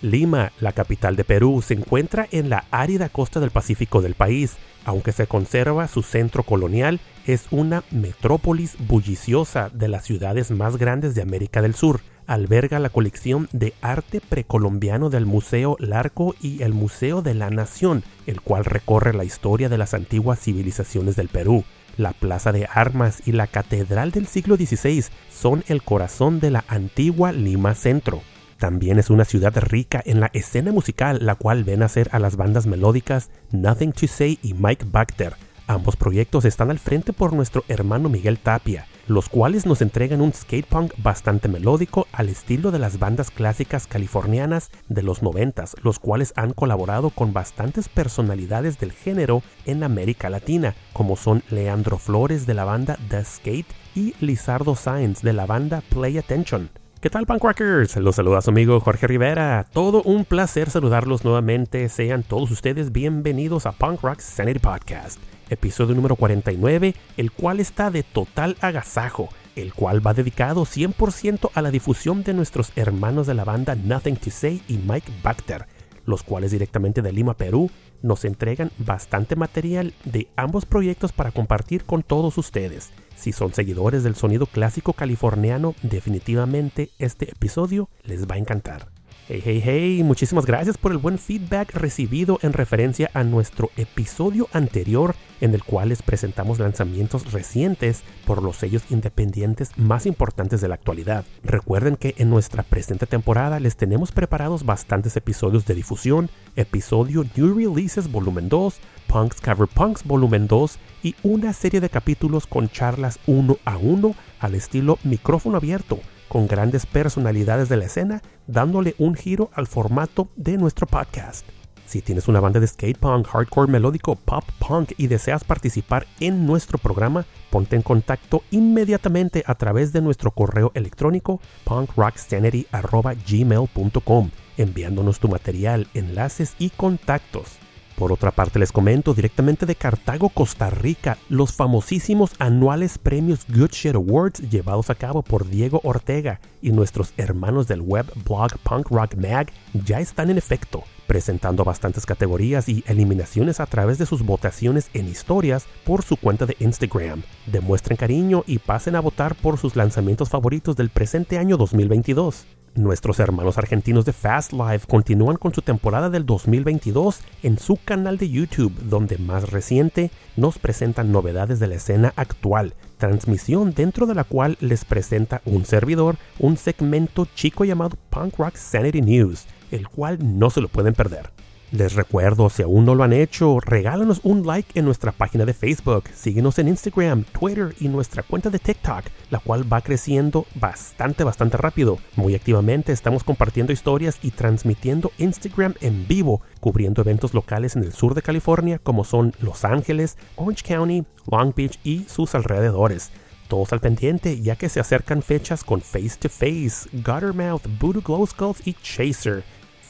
Lima, la capital de Perú, se encuentra en la árida costa del Pacífico del país. Aunque se conserva su centro colonial, es una metrópolis bulliciosa de las ciudades más grandes de América del Sur. Alberga la colección de arte precolombiano del Museo Larco y el Museo de la Nación, el cual recorre la historia de las antiguas civilizaciones del Perú. La Plaza de Armas y la Catedral del siglo XVI son el corazón de la antigua Lima Centro. También es una ciudad rica en la escena musical, la cual ven nacer a las bandas melódicas Nothing to Say y Mike Bacter. Ambos proyectos están al frente por nuestro hermano Miguel Tapia, los cuales nos entregan un skate punk bastante melódico al estilo de las bandas clásicas californianas de los noventas, los cuales han colaborado con bastantes personalidades del género en América Latina, como son Leandro Flores de la banda The Skate y Lizardo Sáenz de la banda Play Attention. ¿Qué tal, Punk Rockers? Los saluda su amigo Jorge Rivera. Todo un placer saludarlos nuevamente. Sean todos ustedes bienvenidos a Punk Rock Sanity Podcast, episodio número 49, el cual está de total agasajo, el cual va dedicado 100% a la difusión de nuestros hermanos de la banda Nothing to Say y Mike Bacter, los cuales directamente de Lima, Perú, nos entregan bastante material de ambos proyectos para compartir con todos ustedes. Si son seguidores del sonido clásico californiano, definitivamente este episodio les va a encantar. Hey, hey, hey, muchísimas gracias por el buen feedback recibido en referencia a nuestro episodio anterior en el cual les presentamos lanzamientos recientes por los sellos independientes más importantes de la actualidad. Recuerden que en nuestra presente temporada les tenemos preparados bastantes episodios de difusión, episodio New Releases Volumen 2, Punks Cover Punks Volumen 2 y una serie de capítulos con charlas uno a uno al estilo micrófono abierto con grandes personalidades de la escena, dándole un giro al formato de nuestro podcast. Si tienes una banda de skate punk, hardcore melódico, pop punk y deseas participar en nuestro programa, ponte en contacto inmediatamente a través de nuestro correo electrónico punkrocksanity.gmail.com enviándonos tu material, enlaces y contactos. Por otra parte, les comento directamente de Cartago, Costa Rica, los famosísimos anuales premios Good Shit Awards llevados a cabo por Diego Ortega y nuestros hermanos del web blog Punk Rock Mag ya están en efecto, presentando bastantes categorías y eliminaciones a través de sus votaciones en historias por su cuenta de Instagram. Demuestren cariño y pasen a votar por sus lanzamientos favoritos del presente año 2022. Nuestros hermanos argentinos de Fast Life continúan con su temporada del 2022 en su canal de YouTube, donde más reciente nos presentan novedades de la escena actual, transmisión dentro de la cual les presenta un servidor un segmento chico llamado Punk Rock Sanity News, el cual no se lo pueden perder. Les recuerdo, si aún no lo han hecho, regálanos un like en nuestra página de Facebook, síguenos en Instagram, Twitter y nuestra cuenta de TikTok, la cual va creciendo bastante, bastante rápido. Muy activamente estamos compartiendo historias y transmitiendo Instagram en vivo, cubriendo eventos locales en el sur de California como son Los Ángeles, Orange County, Long Beach y sus alrededores. Todos al pendiente ya que se acercan fechas con Face to Face, Guttermouth, Voodoo Glow Skulls y Chaser.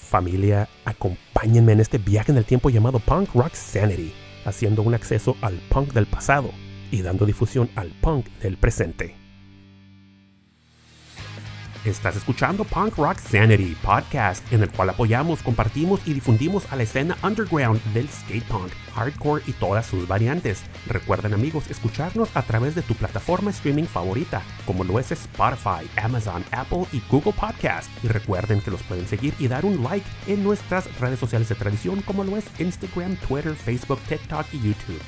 Familia, acompáñenme en este viaje en el tiempo llamado Punk Rock Sanity, haciendo un acceso al punk del pasado y dando difusión al punk del presente. Estás escuchando Punk Rock Sanity podcast, en el cual apoyamos, compartimos y difundimos a la escena underground del skate punk, hardcore y todas sus variantes. Recuerden amigos escucharnos a través de tu plataforma streaming favorita, como lo es Spotify, Amazon, Apple y Google Podcast. Y recuerden que los pueden seguir y dar un like en nuestras redes sociales de tradición, como lo es Instagram, Twitter, Facebook, TikTok y YouTube.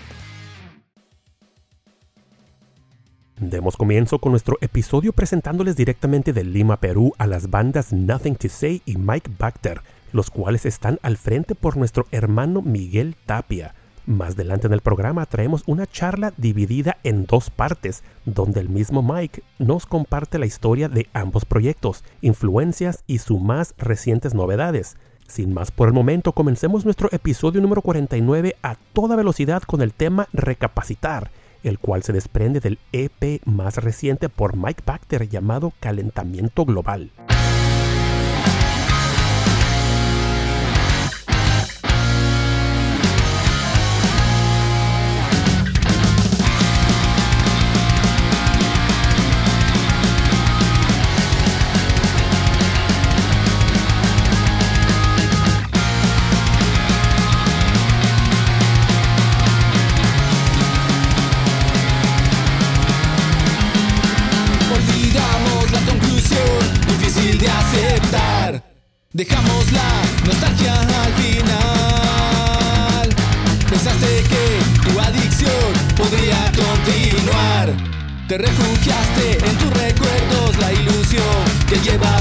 Demos comienzo con nuestro episodio presentándoles directamente de Lima, Perú a las bandas Nothing to Say y Mike Bacter, los cuales están al frente por nuestro hermano Miguel Tapia. Más adelante en el programa traemos una charla dividida en dos partes, donde el mismo Mike nos comparte la historia de ambos proyectos, influencias y sus más recientes novedades. Sin más por el momento, comencemos nuestro episodio número 49 a toda velocidad con el tema Recapacitar, el cual se desprende del EP más reciente por Mike Bacter llamado Calentamiento Global. Te refugiaste en tus recuerdos, la ilusión que llevas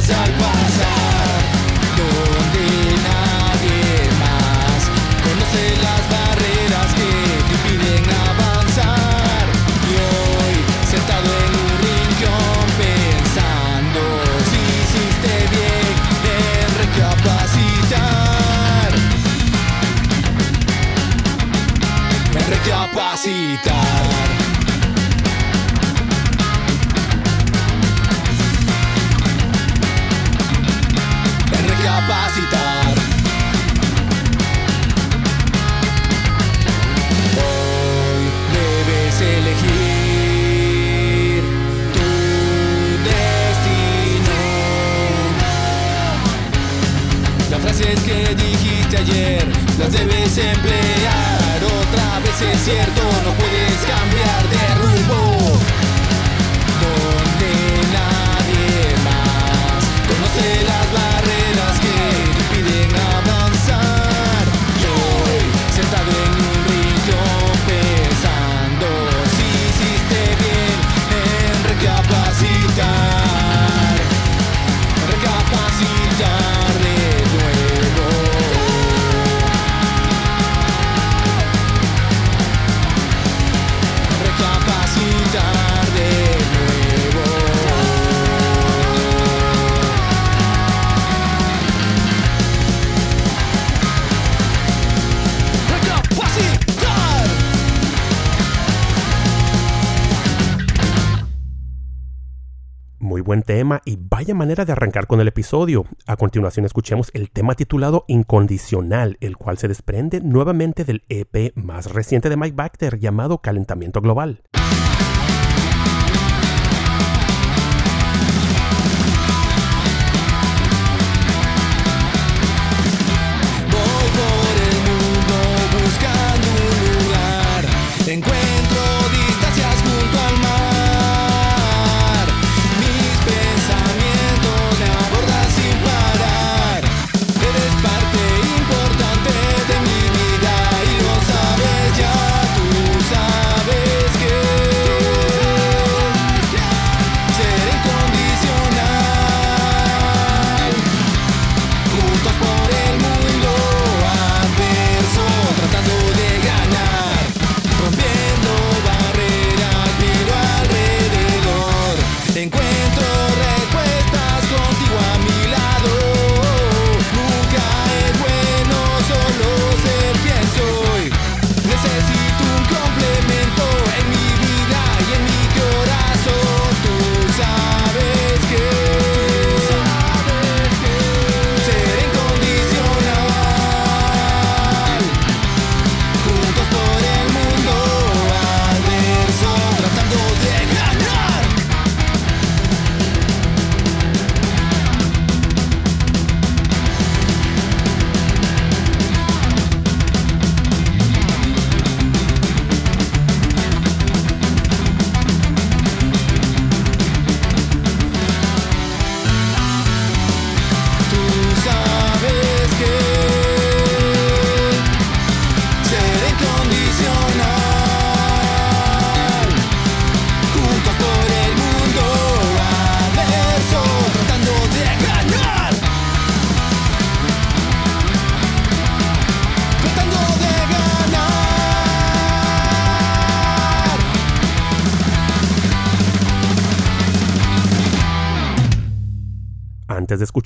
manera de arrancar con el episodio. A continuación escuchemos el tema titulado Incondicional, el cual se desprende nuevamente del EP más reciente de Mike Bacter llamado Calentamiento Global.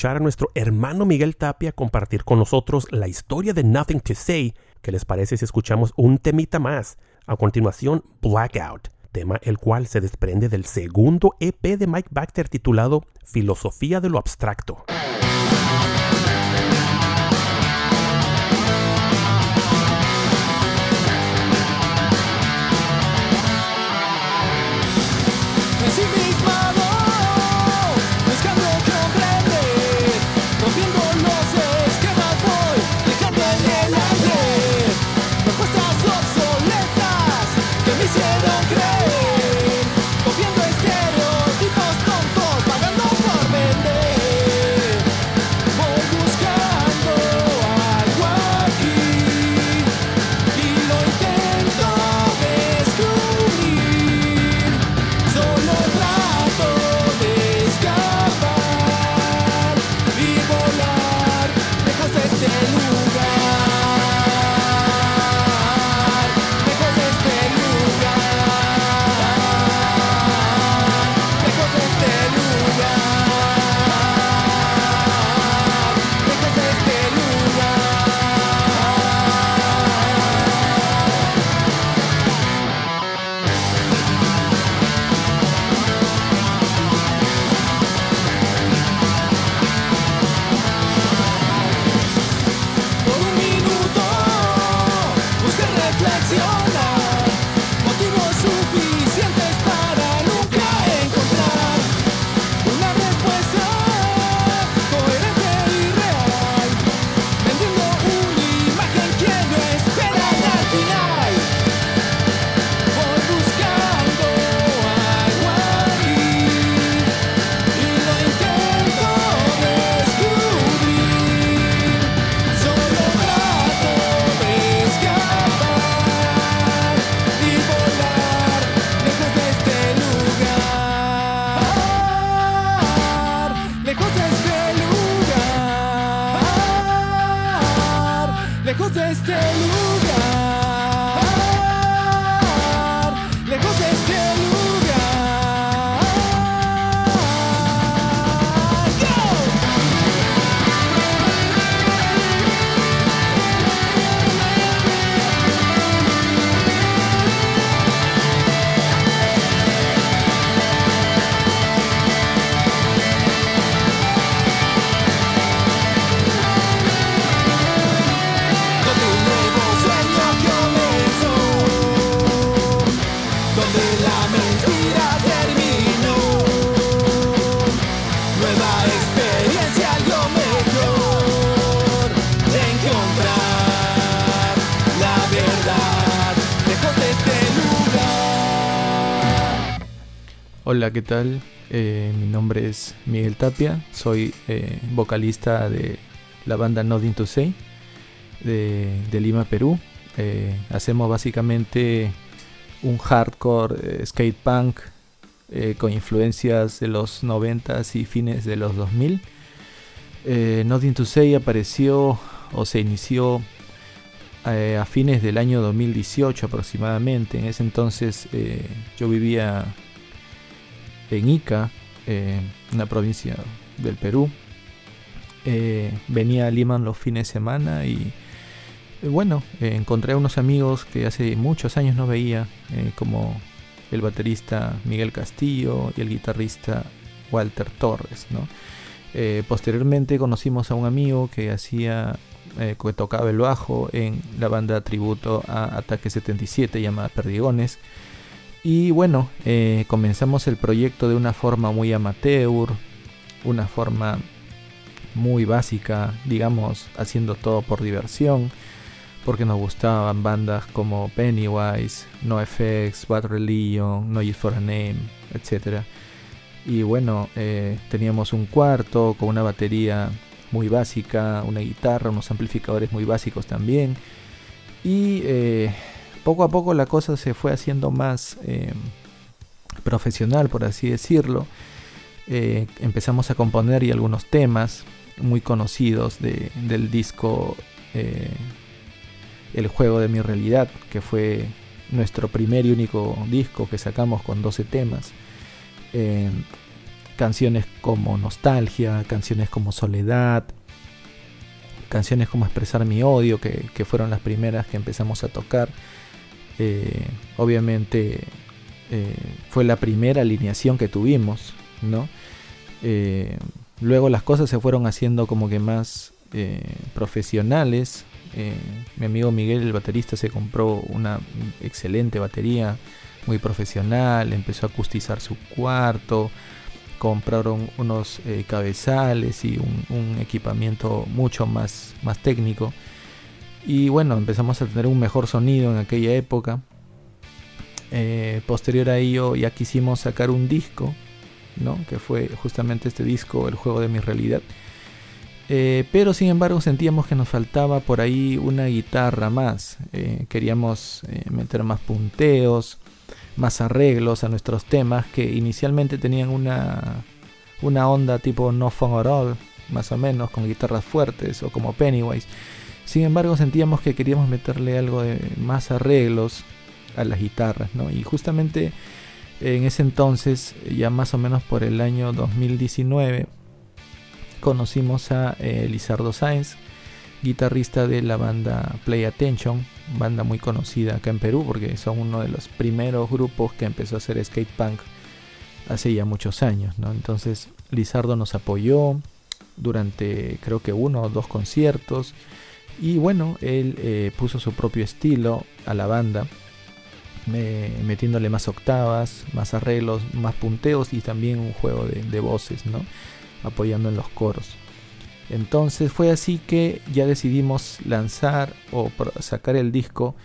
A nuestro hermano Miguel Tapia compartir con nosotros la historia de Nothing to Say, ¿qué les parece si escuchamos un temita más? A continuación, Blackout, tema el cual se desprende del segundo EP de Mike Baxter titulado Filosofía de lo Abstracto. Hola, ¿qué tal? Eh, mi nombre es Miguel Tapia, soy eh, vocalista de la banda Nothing to Say de, Lima, Perú. Eh, hacemos básicamente un hardcore skate punk con influencias de los 90s y fines de los 2000. Nothing to Say apareció o se inició a fines del año 2018 aproximadamente. En ese entonces yo vivía en Ica, eh, una provincia del Perú. Eh, venía a Lima los fines de semana y eh, bueno, encontré a unos amigos que hace muchos años no veía, como el baterista Miguel Castillo y el guitarrista Walter Torres. posteriormente conocimos a un amigo que hacía que tocaba el bajo en la banda tributo a Ataque 77 llamada Perdigones y bueno, eh, comenzamos el proyecto de una forma muy amateur, una forma muy básica, digamos, haciendo todo por diversión, porque nos gustaban bandas como Pennywise, NoFX, Bad Religion, No Use for a Name, etc. Y bueno, eh, teníamos un cuarto con una batería muy básica, una guitarra, unos amplificadores muy básicos también. Y eh, poco a poco la cosa se fue haciendo más eh, profesional, por así decirlo. Eh, empezamos a componer y algunos temas muy conocidos del disco eh, El juego de mi realidad, que fue nuestro primer y único disco que sacamos con 12 temas. canciones como Nostalgia, canciones como Soledad, canciones como Expresar mi odio, que, fueron las primeras que empezamos a tocar. Eh, obviamente eh, fue la primera alineación que tuvimos, ¿no? Eh, luego las cosas se fueron haciendo como que más profesionales. mi amigo Miguel, el baterista, se compró una excelente batería, muy profesional, empezó a acustizar su cuarto, compraron unos cabezales y un, equipamiento mucho más, más técnico. Y bueno, empezamos a tener un mejor sonido en aquella época. Eh, posterior a ello ya quisimos sacar un disco, ¿no? que fue justamente este disco, El juego de mi realidad. Eh, pero sin embargo sentíamos que nos faltaba por ahí una guitarra más. queríamos meter más punteos, más arreglos a nuestros temas que inicialmente tenían una, una onda tipo No Fun at All, más o menos, con guitarras fuertes o como Pennywise. Sin embargo, sentíamos que queríamos meterle algo de más arreglos a las guitarras, ¿no? Y justamente en ese entonces, ya más o menos por el año 2019, conocimos a eh, Lizardo Sáenz, guitarrista de la banda Play Attention, banda muy conocida acá en Perú porque son uno de los primeros grupos que empezó a hacer skate punk hace ya muchos años, ¿no? Entonces Lizardo nos apoyó durante creo que uno o dos conciertos y bueno, él eh, puso su propio estilo a la banda, metiéndole más octavas, más arreglos, más punteos y también un juego de, voces, ¿no? Apoyando en los coros. Entonces fue así que ya decidimos lanzar o sacar el disco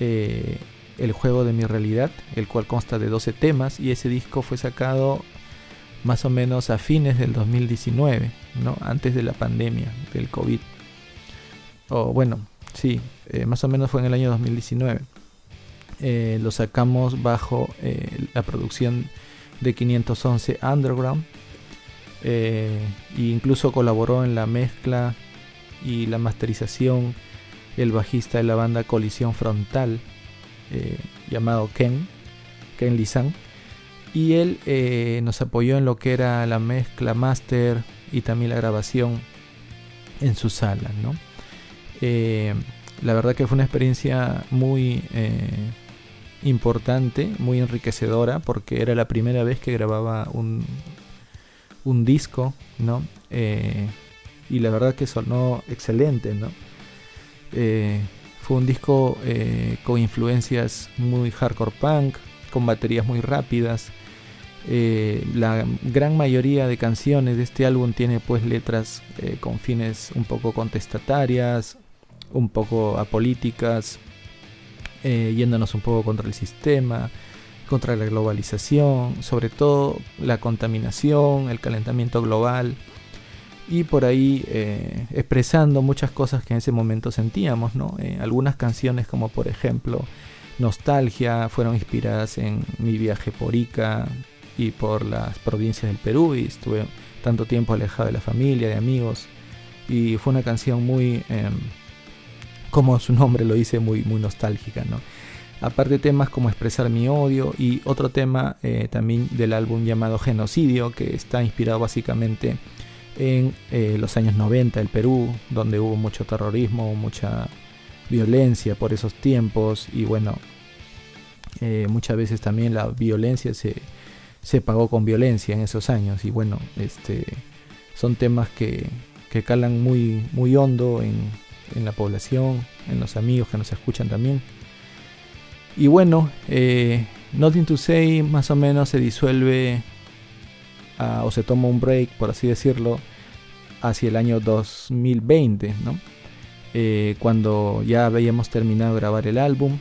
eh, El juego de mi realidad, el cual consta de 12 temas y ese disco fue sacado más o menos a fines del 2019, ¿no? antes de la pandemia del COVID. O bueno, sí, eh, más o menos fue en el año 2019. Eh, lo sacamos bajo la producción de 511 Underground eh, e incluso colaboró en la mezcla y la masterización el bajista de la banda Colisión Frontal, eh, llamado Ken, Ken Lisan. Y él eh, nos apoyó en lo que era la mezcla master y también la grabación en su sala. ¿no? La verdad que fue una experiencia muy importante, muy enriquecedora, porque era la primera vez que grababa un, un disco, ¿no? Eh, y la verdad que sonó excelente, ¿no? Eh, fue un disco eh, con influencias muy hardcore punk, con baterías muy rápidas. la gran mayoría de canciones de este álbum tiene pues letras con fines un poco contestatarias, un poco apolíticas, yéndonos un poco contra el sistema, contra la globalización, sobre todo la contaminación, el calentamiento global y por ahí eh, expresando muchas cosas que en ese momento sentíamos, ¿no? Eh, algunas canciones como por ejemplo Nostalgia fueron inspiradas en mi viaje por Ica y por las provincias del Perú y estuve tanto tiempo alejado de la familia, de amigos y fue una canción muy, em, como su nombre lo dice, muy, muy nostálgica, ¿no? Aparte temas como Expresar mi odio y otro tema eh, también del álbum llamado Genocidio, que está inspirado básicamente en eh, los años 90 del Perú, donde hubo mucho terrorismo, mucha violencia por esos tiempos y bueno, eh, muchas veces también la violencia se, se, pagó con violencia en esos años y bueno, este, son temas que, que calan muy, muy hondo en, en la población, en los amigos que nos escuchan también. Y bueno, eh, Nothing to Say más o menos se disuelve ah, o se toma un break, por así decirlo, hacia el año 2020, ¿no? Eh, cuando ya habíamos terminado de grabar el álbum.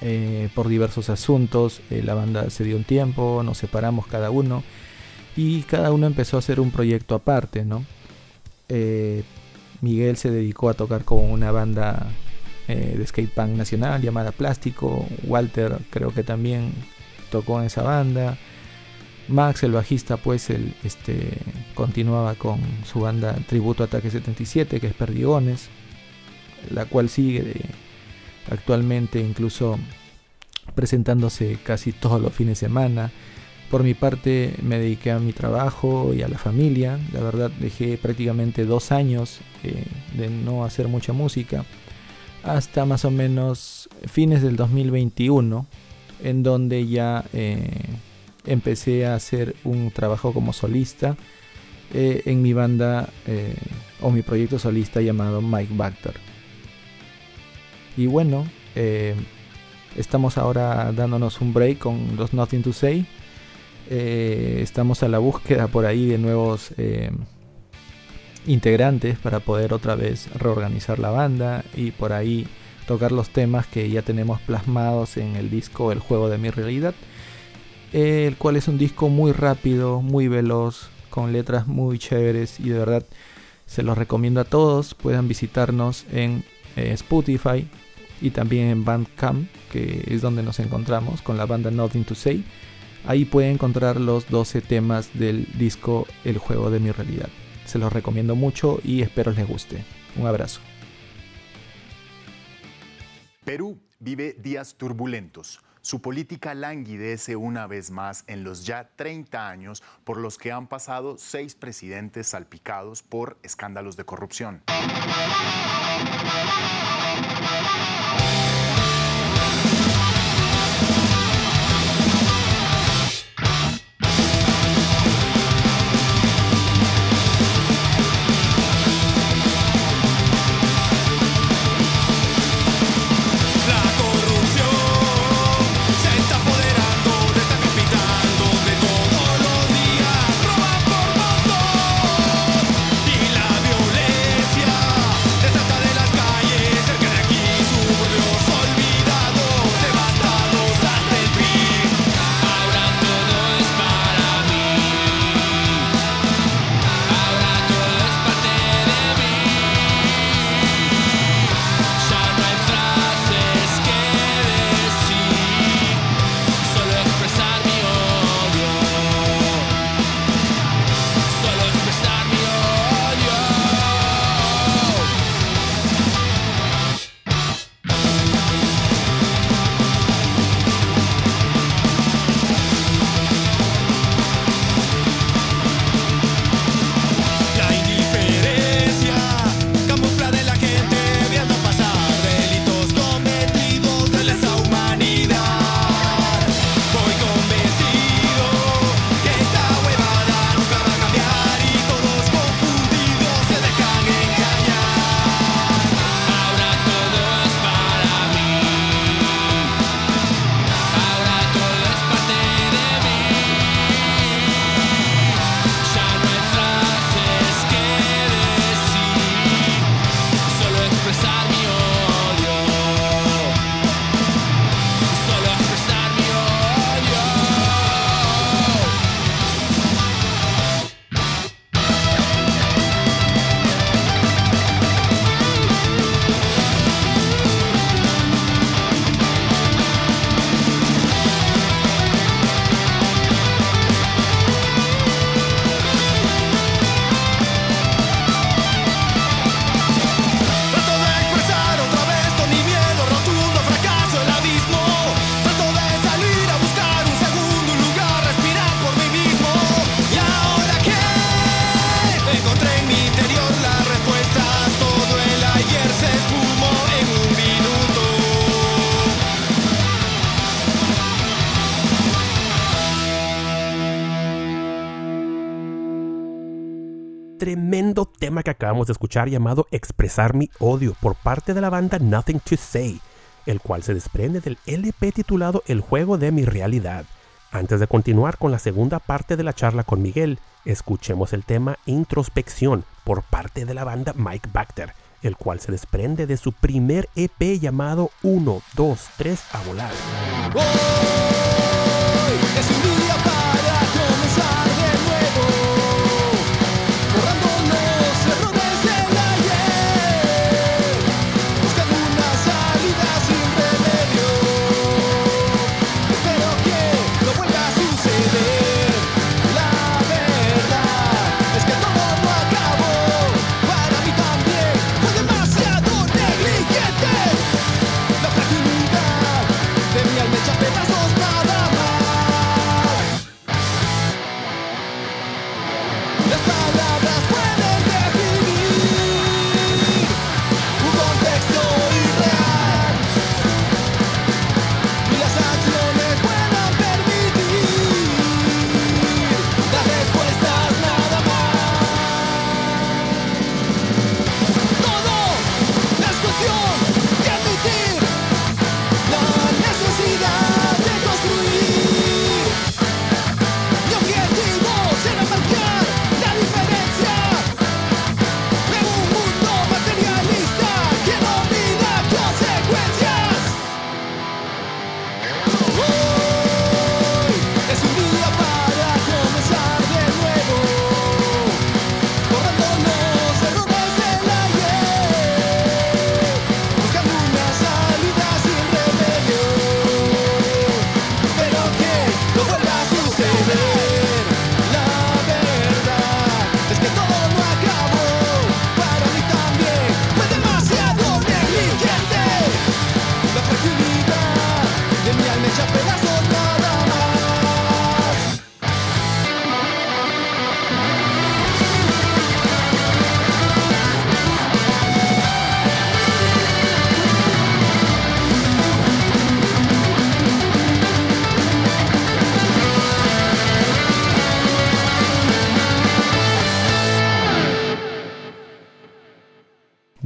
Eh, por diversos asuntos, la banda se dio un tiempo, nos separamos cada uno y cada uno empezó a hacer un proyecto aparte, ¿no? Miguel se dedicó a tocar con una banda eh, de skate punk nacional llamada Plástico. Walter creo que también tocó en esa banda. Max, el bajista, pues este, continuaba con su banda Tributo Ataque 77, que es Perdigones, la cual sigue actualmente incluso presentándose casi todos los fines de semana. Por mi parte me dediqué a mi trabajo y a la familia. La verdad dejé prácticamente dos años eh, de no hacer mucha música hasta más o menos fines del 2021 en donde ya eh, empecé a hacer un trabajo como solista eh, en mi banda o mi proyecto solista llamado Mike Bacter. Y bueno, estamos ahora dándonos un break con los Nothing to Say eh, estamos a la búsqueda por ahí de nuevos eh, integrantes para poder otra vez reorganizar la banda y por ahí tocar los temas que ya tenemos plasmados en el disco El juego de mi realidad, el cual es un disco muy rápido, muy veloz, con letras muy chéveres y de verdad se los recomiendo a todos. Puedan visitarnos en eh, Spotify y también en Bandcamp, que es donde nos encontramos con la banda Nothing to Say. Ahí pueden encontrar los 12 temas del disco El juego de mi realidad. Se los recomiendo mucho y espero les guste. Un abrazo. Perú vive días turbulentos. Su política languidece una vez más en los ya 30 años por los que han pasado seis presidentes salpicados por escándalos de corrupción. Tema que acabamos de escuchar llamado Expresar mi odio por parte de la banda Nothing to Say, el cual se desprende del LP titulado El juego de mi realidad. Antes de continuar con la segunda parte de la charla con Miguel, escuchemos el tema Introspección por parte de la banda Mike Bacter, el cual se desprende de su primer EP llamado 1, 2, 3 a volar.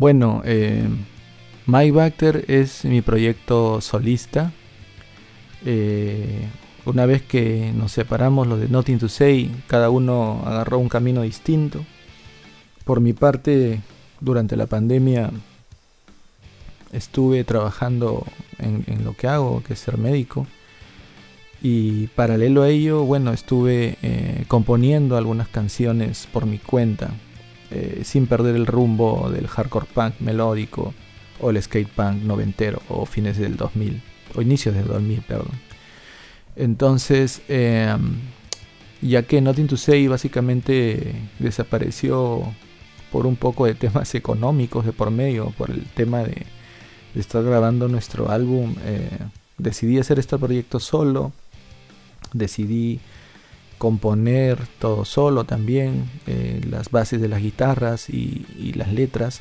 Bueno, eh, Mike Bacter es mi proyecto solista. Eh, una vez que nos separamos los de Nothing to Say, cada uno agarró un camino distinto. Por mi parte, durante la pandemia estuve trabajando en, lo que hago, que es ser médico. Y paralelo a ello, bueno, estuve eh, componiendo algunas canciones por mi cuenta, eh, sin perder el rumbo del hardcore punk melódico o el skate punk noventero o fines del 2000, o inicios del 2000, perdón. Entonces, em, ya que Nothing to Say básicamente desapareció por un poco de temas económicos de por medio, por el tema de, estar grabando nuestro álbum, eh, decidí hacer este proyecto solo, decidí componer todo solo también, eh, las bases de las guitarras y, las letras.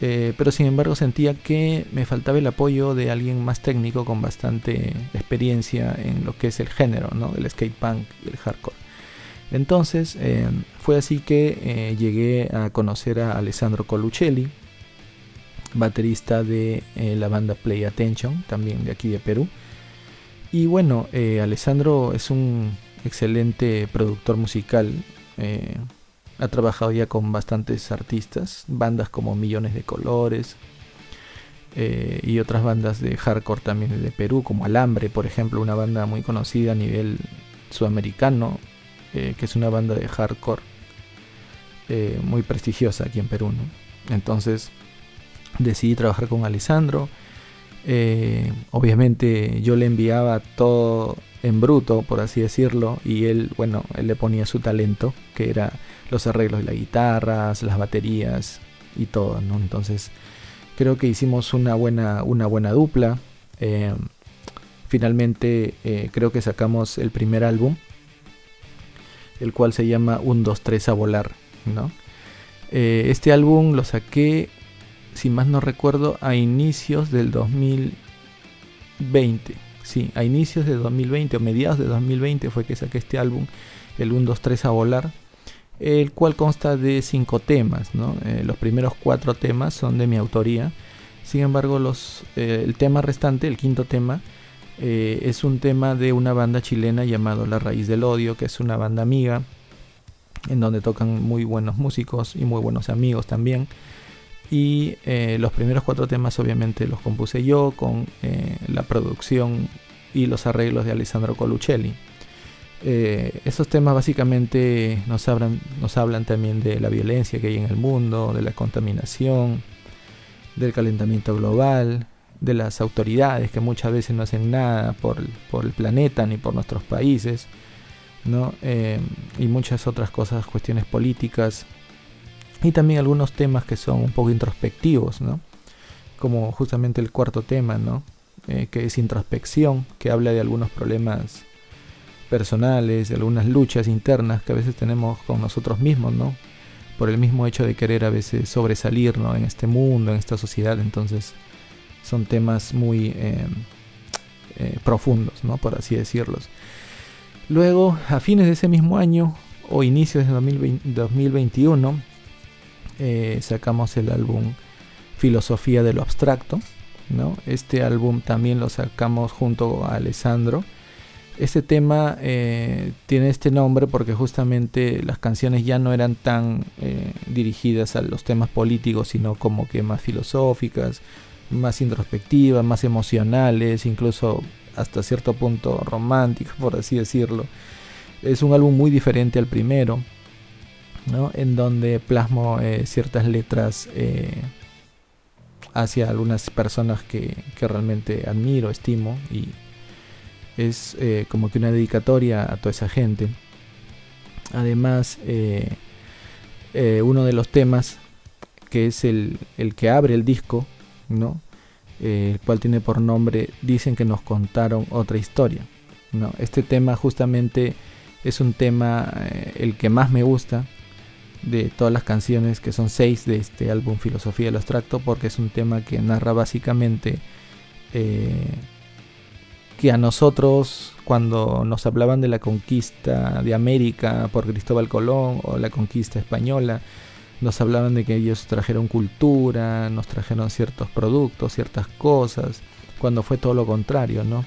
Eh, pero sin embargo sentía que me faltaba el apoyo de alguien más técnico con bastante experiencia en lo que es el género, ¿no? el skate punk el hardcore. Entonces eh, fue así que llegué a conocer a Alessandro Coluccelli, baterista de la banda Play Attention, también de aquí de Perú. Y bueno, Alessandro es un excelente productor musical ha trabajado ya con bastantes artistas, bandas como Millones de Colores eh, y otras bandas de hardcore también de Perú, como Alambre, por ejemplo, una banda muy conocida a nivel sudamericano, eh, que es una banda de hardcore eh, muy prestigiosa aquí en Perú. Entonces decidí trabajar con Alessandro. obviamente yo le enviaba todo en bruto, por así decirlo, y él, bueno, él le ponía su talento, que era los arreglos de las guitarras, las baterías y todo, ¿no? Entonces creo que hicimos una buena, una buena dupla. Eh, finalmente eh, creo que sacamos el primer álbum, el cual se llama 1, 2, 3 a volar, ¿no? Eh, este álbum lo saqué, si más no recuerdo, a inicios del 2020. Sí, a inicios de 2020 o mediados de 2020 fue que saqué este álbum, el 1, 2, 3 a volar el cual consta de cinco temas. Eh, los primeros cuatro temas son de mi autoría. Sin embargo, los, eh, el tema restante, el quinto tema, eh, es un tema de una banda chilena llamado La Raíz del Odio, que es una banda amiga, en donde tocan muy buenos músicos y muy buenos amigos también. Y los primeros cuatro temas obviamente los compuse yo con la producción y los arreglos de Alessandro Coluccelli. Eh, esos temas básicamente nos hablan, nos hablan también de la violencia que hay en el mundo, de la contaminación, del calentamiento global, de las autoridades que muchas veces no hacen nada por, el planeta ni por nuestros países, eh, y muchas otras cosas, cuestiones políticas, y también algunos temas que son un poco introspectivos, como justamente el cuarto tema, eh, que es introspección, que habla de algunos problemas personales, de algunas luchas internas que a veces tenemos con nosotros mismos, ¿no? Por el mismo hecho de querer a veces sobresalir, ¿no? En este mundo, en esta sociedad, entonces son temas muy eh, eh, profundos, ¿no? Por así decirlos. Luego, a fines de ese mismo año, o inicios de 2021, eh, sacamos el álbum Filosofía de lo Abstracto, ¿no? Este álbum también lo sacamos junto a Alessandro este tema eh, tiene este nombre porque justamente las canciones ya no eran tan eh, dirigidas a los temas políticos, sino como que más filosóficas, más introspectivas, más emocionales, incluso hasta cierto punto románticas, por así decirlo. Es un álbum muy diferente al primero, ¿no? en donde plasmo eh, ciertas letras hacia algunas personas que, que realmente admiro, estimo y es eh, como que una dedicatoria a toda esa gente. Además, eh, eh, uno de los temas que es el, que abre el disco, ¿no? el cual tiene por nombre Dicen que nos contaron otra historia. ¿no? Este tema justamente es un tema el que más me gusta de todas las canciones que son seis de este álbum Filosofía del Abstracto porque es un tema que narra básicamente que a nosotros cuando nos hablaban de la conquista de América por Cristóbal Colón o la conquista española, nos hablaban de que ellos trajeron cultura, nos trajeron ciertos productos, ciertas cosas, cuando fue todo lo contrario, ¿no?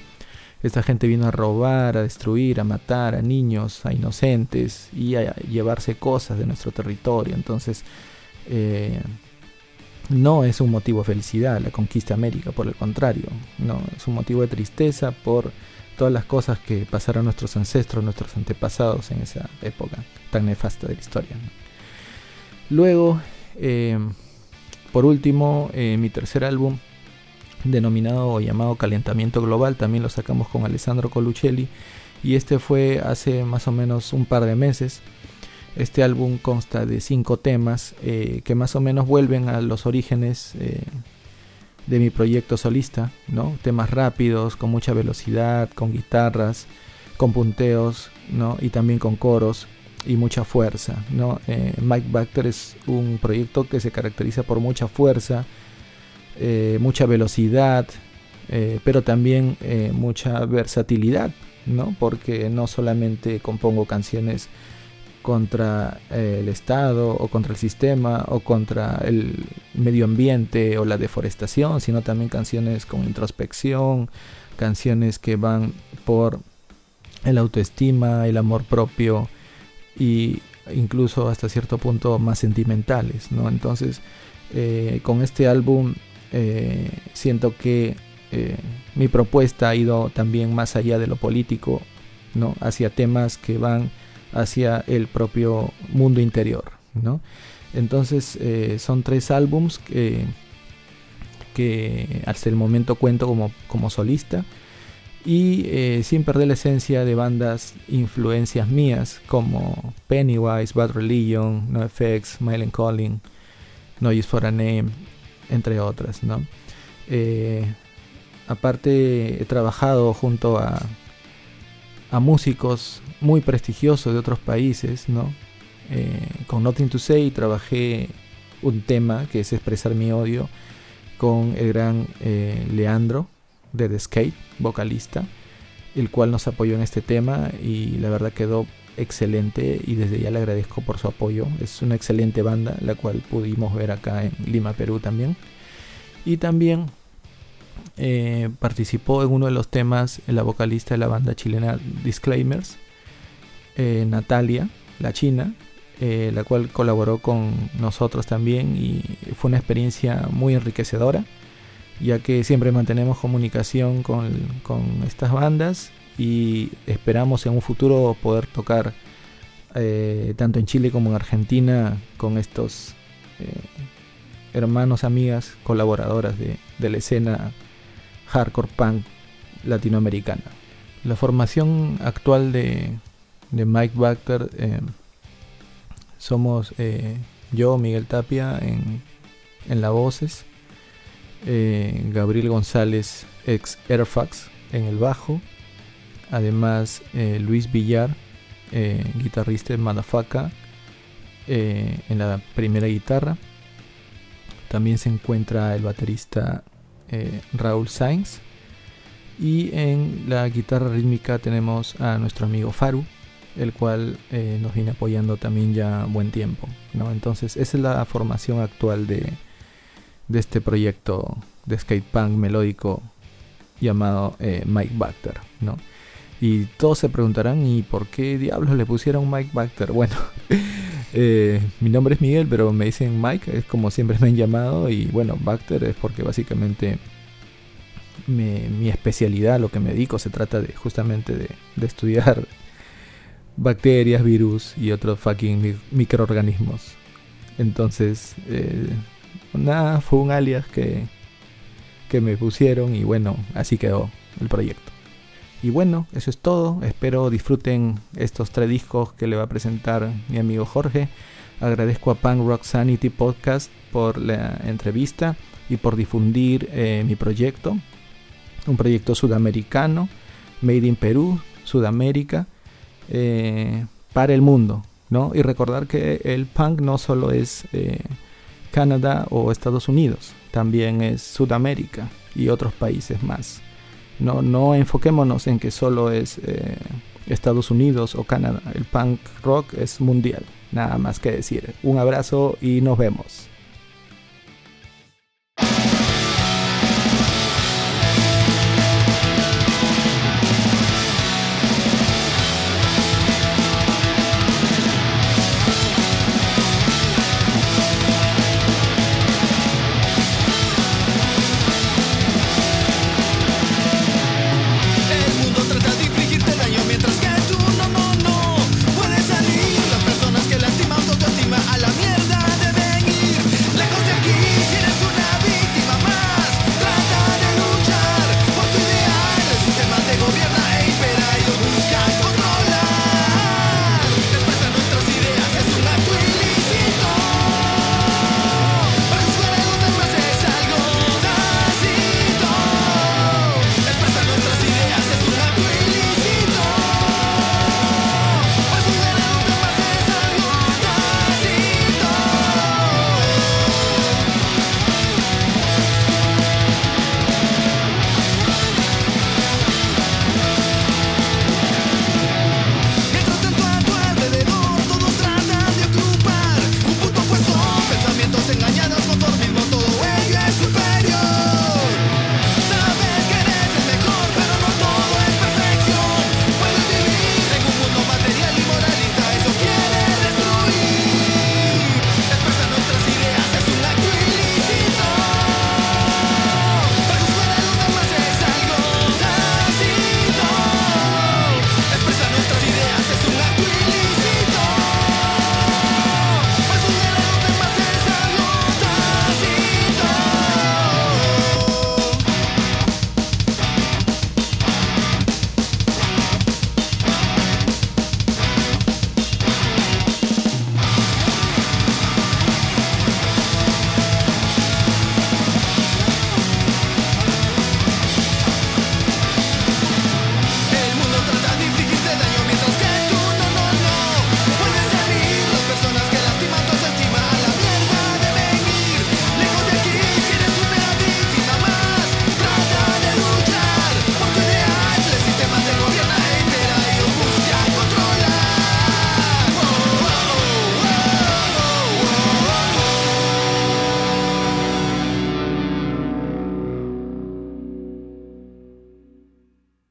Esta gente vino a robar, a destruir, a matar a niños, a inocentes y a llevarse cosas de nuestro territorio. Entonces, eh, no es un motivo de felicidad la conquista de América, por el contrario, no, es un motivo de tristeza por todas las cosas que pasaron nuestros ancestros, nuestros antepasados en esa época tan nefasta de la historia. Luego, eh, por último, eh, mi tercer álbum, denominado o llamado Calentamiento Global, también lo sacamos con Alessandro Coluccelli, y este fue hace más o menos un par de meses. Este álbum consta de cinco temas eh, que más o menos vuelven a los orígenes de mi proyecto solista, ¿no? Temas rápidos, con mucha velocidad, con guitarras, con punteos, ¿no? Y también con coros y mucha fuerza, ¿no? Eh, Mike Bacter es un proyecto que se caracteriza por mucha fuerza, eh, mucha velocidad, eh, pero también mucha versatilidad, ¿no? Porque no solamente compongo canciones contra el Estado o contra el sistema o contra el medio ambiente o la deforestación, sino también canciones con introspección, canciones que van por el autoestima, el amor propio y incluso hasta cierto punto más sentimentales, ¿no? Entonces, eh, con este álbum eh, siento que eh, mi propuesta ha ido también más allá de lo político, ¿no? Hacia temas que van hacia el propio mundo interior, ¿no? Entonces eh, son tres álbums que, que, hasta el momento cuento como, como solista y sin perder la esencia de bandas influencias mías como Pennywise, Bad Religion, NoFX, Mylen Calling, Noise for a Name, entre otras, ¿no? Eh, aparte he trabajado junto a, a músicos muy prestigiosos de otros países, ¿no? Eh, con Nothing to Say trabajé un tema que es expresar mi odio con el gran eh, Leandro de The Skate, vocalista, el cual nos apoyó en este tema y la verdad quedó excelente y desde ya le agradezco por su apoyo. Es una excelente banda, la cual pudimos ver acá en Lima, Perú también. Y también eh, participó en uno de los temas la vocalista de la banda chilena Disclaimers, Natalia, la china, eh, la cual colaboró con nosotros también y fue una experiencia muy enriquecedora, ya que siempre mantenemos comunicación con, estas bandas y esperamos en un futuro poder tocar eh, tanto en Chile como en Argentina con estos eh, hermanos, amigas, colaboradoras de, la escena hardcore punk latinoamericana. La formación actual de, de Mike Bacter somos eh, yo, Miguel Tapia, en, en la voces, eh, Gabriel González, ex Airfax, en el bajo, además eh, Luis Villar, guitarrista de Madafaca, en la primera guitarra. También se encuentra el baterista Raúl Sainz. Y en la guitarra rítmica tenemos a nuestro amigo Faru, el cual eh, nos viene apoyando también ya buen tiempo. ¿no? Entonces, esa es la formación actual de, de este proyecto de skate punk melódico llamado eh, Mike Bacter. ¿no? Y todos se preguntarán, ¿y por qué diablos le pusieron Mike Bacter? Bueno, eh, mi nombre es Miguel, pero me dicen Mike, es como siempre me han llamado. Y bueno, Bacter es porque básicamente mi especialidad, lo que me dedico, se trata de justamente de, de estudiar bacterias, virus y otros fucking microorganismos. Entonces, eh, nada, fue un alias que, que me pusieron y bueno, así quedó el proyecto. Y bueno, eso es todo. Espero disfruten estos tres discos que le va a presentar mi amigo Jorge. Agradezco a Punk Rock Sanity Podcast por la entrevista y por difundir eh, mi proyecto. Un proyecto sudamericano, made in Perú, Sudamérica eh, para el mundo, ¿no? Y recordar que el punk no solo es eh, Canadá o Estados Unidos, también es Sudamérica y otros países más. No, no enfoquémonos en que solo es eh, Estados Unidos o Canadá, el punk rock es mundial. nada más que decir. Un abrazo y nos vemos.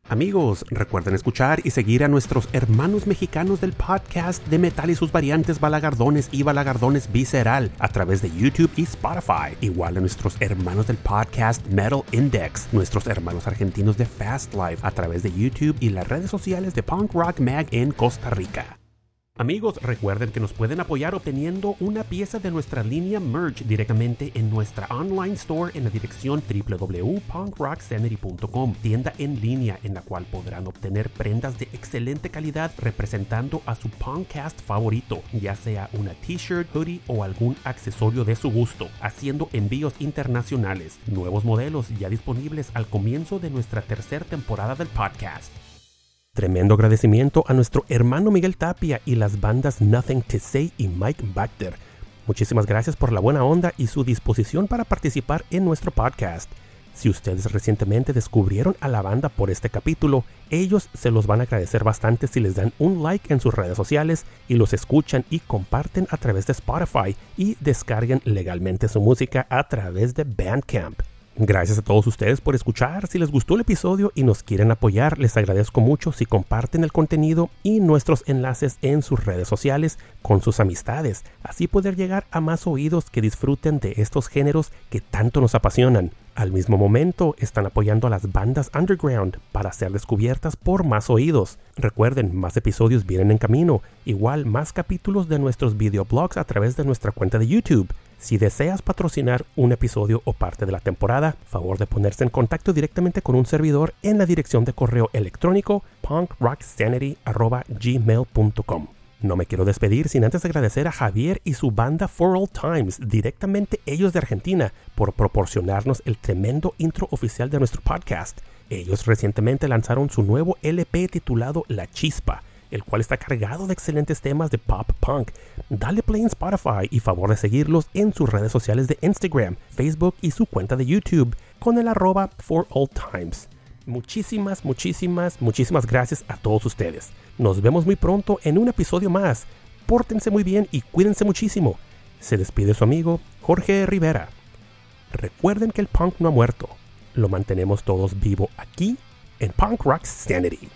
Amigos, recuerden escuchar y seguir a nuestros hermanos mexicanos del podcast de metal y sus variantes balagardones y balagardones visceral a través de YouTube y Spotify. Igual a nuestros hermanos del podcast Metal Index, nuestros hermanos argentinos de Fast Life a través de YouTube y las redes sociales de Punk Rock Mag en Costa Rica. Amigos, recuerden que nos pueden apoyar obteniendo una pieza de nuestra línea merch directamente en nuestra online store en la dirección www.punkrocksanity.com, tienda en línea en la cual podrán obtener prendas de excelente calidad representando a su podcast favorito, ya sea una t-shirt, hoodie o algún accesorio de su gusto, haciendo envíos internacionales, nuevos modelos ya disponibles al comienzo de nuestra tercera temporada del podcast. Tremendo agradecimiento a nuestro hermano Miguel Tapia y las bandas Nothing to Say y Mike Bacter. Muchísimas gracias por la buena onda y su disposición para participar en nuestro podcast. Si ustedes recientemente descubrieron a la banda por este capítulo, ellos se los van a agradecer bastante si les dan un like en sus redes sociales y los escuchan y comparten a través de Spotify y descarguen legalmente su música a través de Bandcamp. Gracias a todos ustedes por escuchar. Si les gustó el episodio y nos quieren apoyar, les agradezco mucho si comparten el contenido y nuestros enlaces en sus redes sociales con sus amistades. Así poder llegar a más oídos que disfruten de estos géneros que tanto nos apasionan. Al mismo momento, están apoyando a las bandas underground para ser descubiertas por más oídos. Recuerden, más episodios vienen en camino. Igual, más capítulos de nuestros videoblogs a través de nuestra cuenta de YouTube. Si deseas patrocinar un episodio o parte de la temporada, favor de ponerse en contacto directamente con un servidor en la dirección de correo electrónico punkrocksanity.gmail.com. No me quiero despedir sin antes agradecer a Javier y su banda For All Times, directamente ellos de Argentina, por proporcionarnos el tremendo intro oficial de nuestro podcast. Ellos recientemente lanzaron su nuevo LP titulado La Chispa el cual está cargado de excelentes temas de pop punk. Dale play en Spotify y favor de seguirlos en sus redes sociales de Instagram, Facebook y su cuenta de YouTube con el arroba for all times. Muchísimas, muchísimas, muchísimas gracias a todos ustedes. Nos vemos muy pronto en un episodio más. pórtense muy bien y cuídense muchísimo. Se despide su amigo Jorge Rivera. Recuerden que el punk no ha muerto. Lo mantenemos todos vivo aquí en Punk Rock Sanity.